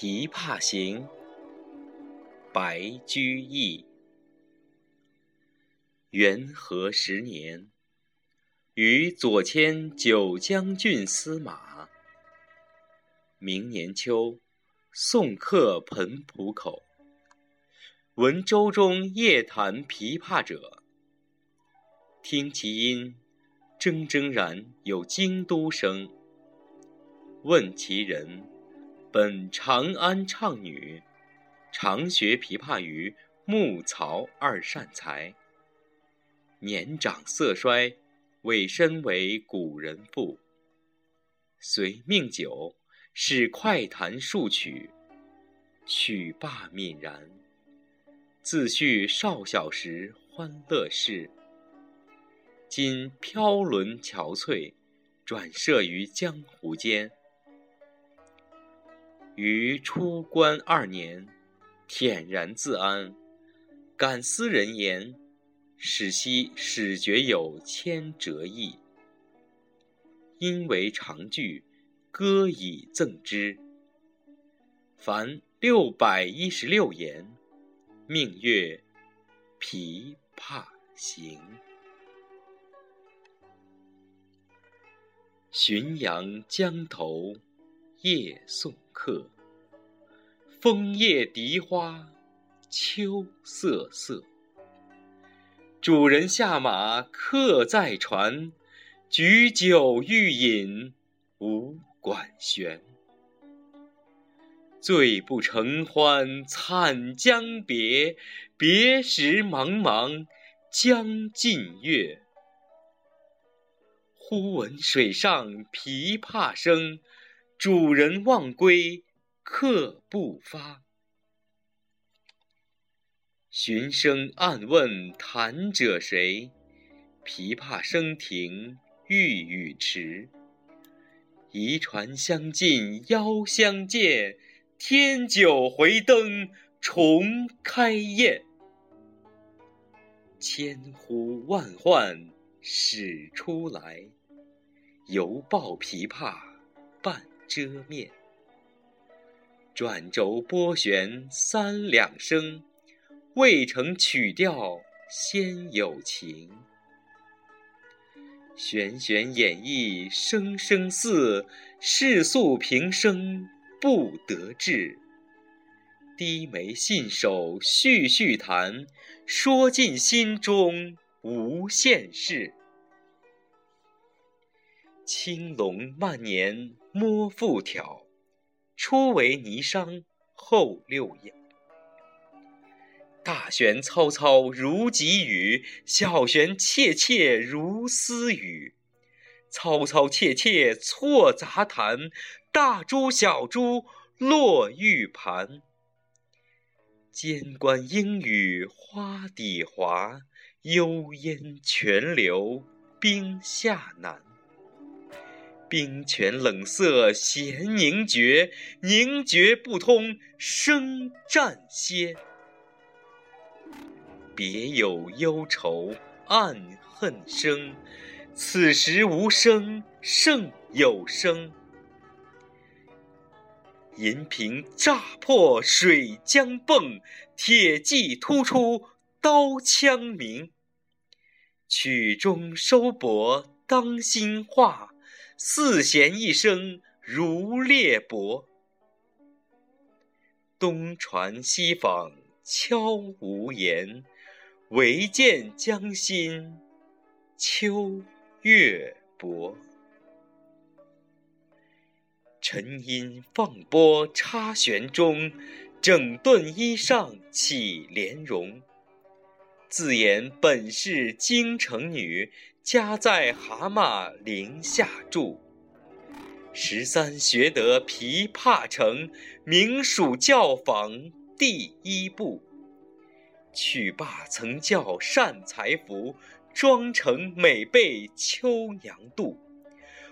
琵琶行》白居易。元和十年，与左迁九江郡司马。明年秋，送客湓浦口。闻舟中夜弹琵琶者，听其音，铮铮然有京都声。问其人。本长安唱女，常学琵琶于穆曹二善才。年长色衰，委身为古人妇。遂命酒，使快弹数曲，曲罢泯然。自叙少小时欢乐事。今飘沦憔悴，转涉于江湖间。于出关二年，恬然自安。感思人言，始昔始觉有千折意。因为长句，歌以赠之。凡六百一十六言，命曰《琵琶行》。浔阳江头夜送客，枫叶荻花秋瑟瑟。主人下马客在船，举酒欲饮无管弦。醉不成欢惨将别，别时茫茫江浸月。忽闻水上琵琶声。主人忘归，客不发。寻声暗问弹者谁？琵琶声停欲语迟。移船相近邀相见，添酒回灯重开宴。千呼万唤始出来，犹抱琵琶半。遮面，转轴拨弦三两声，未成曲调先有情。弦弦掩抑声声似，世俗平生不得志。低眉信手续续弹，说尽心中无限事。青龙慢年摸复挑，初为霓裳后六幺。大弦嘈嘈如急雨，小弦切切如私语。嘈嘈切切错杂弹，大珠小珠落玉盘。间关莺语花底滑，幽咽泉流冰下难。冰泉冷涩弦凝绝，凝绝不通声暂歇。别有忧愁暗恨生，此时无声胜有声。银瓶乍破水浆迸，铁骑突出刀枪鸣。曲终收拨当心画。四弦一声如裂帛，东传西舫悄无言，唯见江心秋月薄。沉吟放拨插弦中，整顿衣裳起莲容。自言本是京城女。家在蛤蟆陵下住，十三学得琵琶成，名属教坊第一部。曲罢曾教善才服，妆成每被秋娘妒。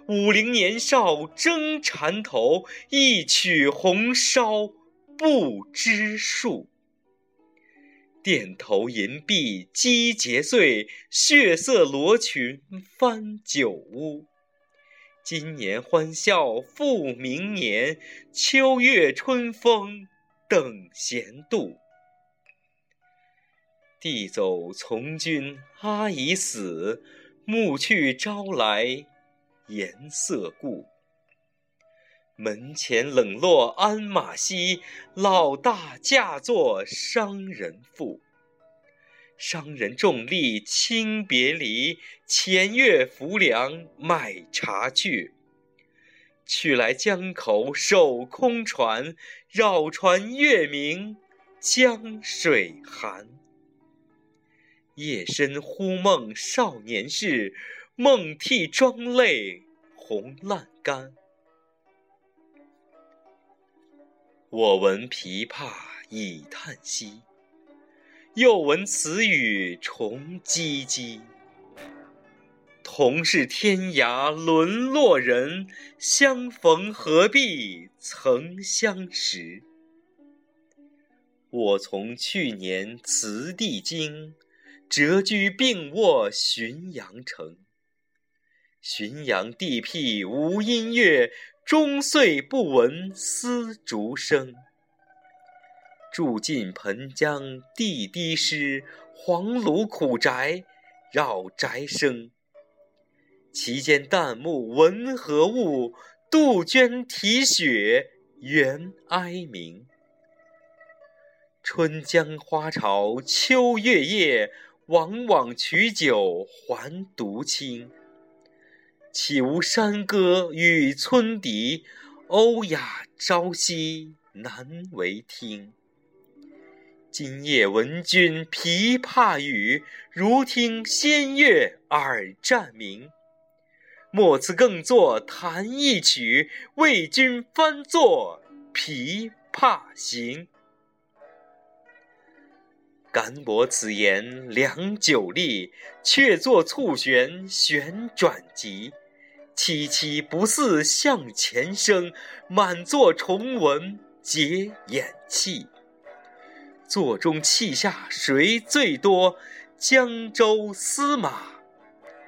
五陵年少争缠头，一曲红烧不知数。钿头银篦击节碎，血色罗裙翻酒污。今年欢笑复明年，秋月春风等闲度。地走从军阿姨死，暮去朝来颜色故。门前冷落鞍马稀，老大嫁作商人妇。商人重利轻别离，前月浮梁买茶去。去来江口守空船，绕船月明江水寒。夜深忽梦少年事，梦啼妆泪红阑干。我闻琵琶已叹息。又闻此语重唧唧。同是天涯沦落人，相逢何必曾相识。我从去年辞帝京，谪居病卧浔阳城。浔阳地僻无音乐，终岁不闻丝竹声。住近湓江地低湿，黄芦苦宅绕宅生。其间旦暮闻何物？杜鹃啼血猿哀鸣。春江花朝秋月夜，往往取酒还独倾。岂无山歌与村笛，欧雅朝夕难为听。今夜闻君琵琶语，如听仙乐耳暂明。莫辞更坐弹一曲，为君翻作《琵琶行》。敢我此言良久立，却坐促弦旋转急。凄凄不似向前声，满座重闻皆掩泣。座中泣下谁最多？江州司马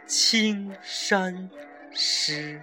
青衫湿。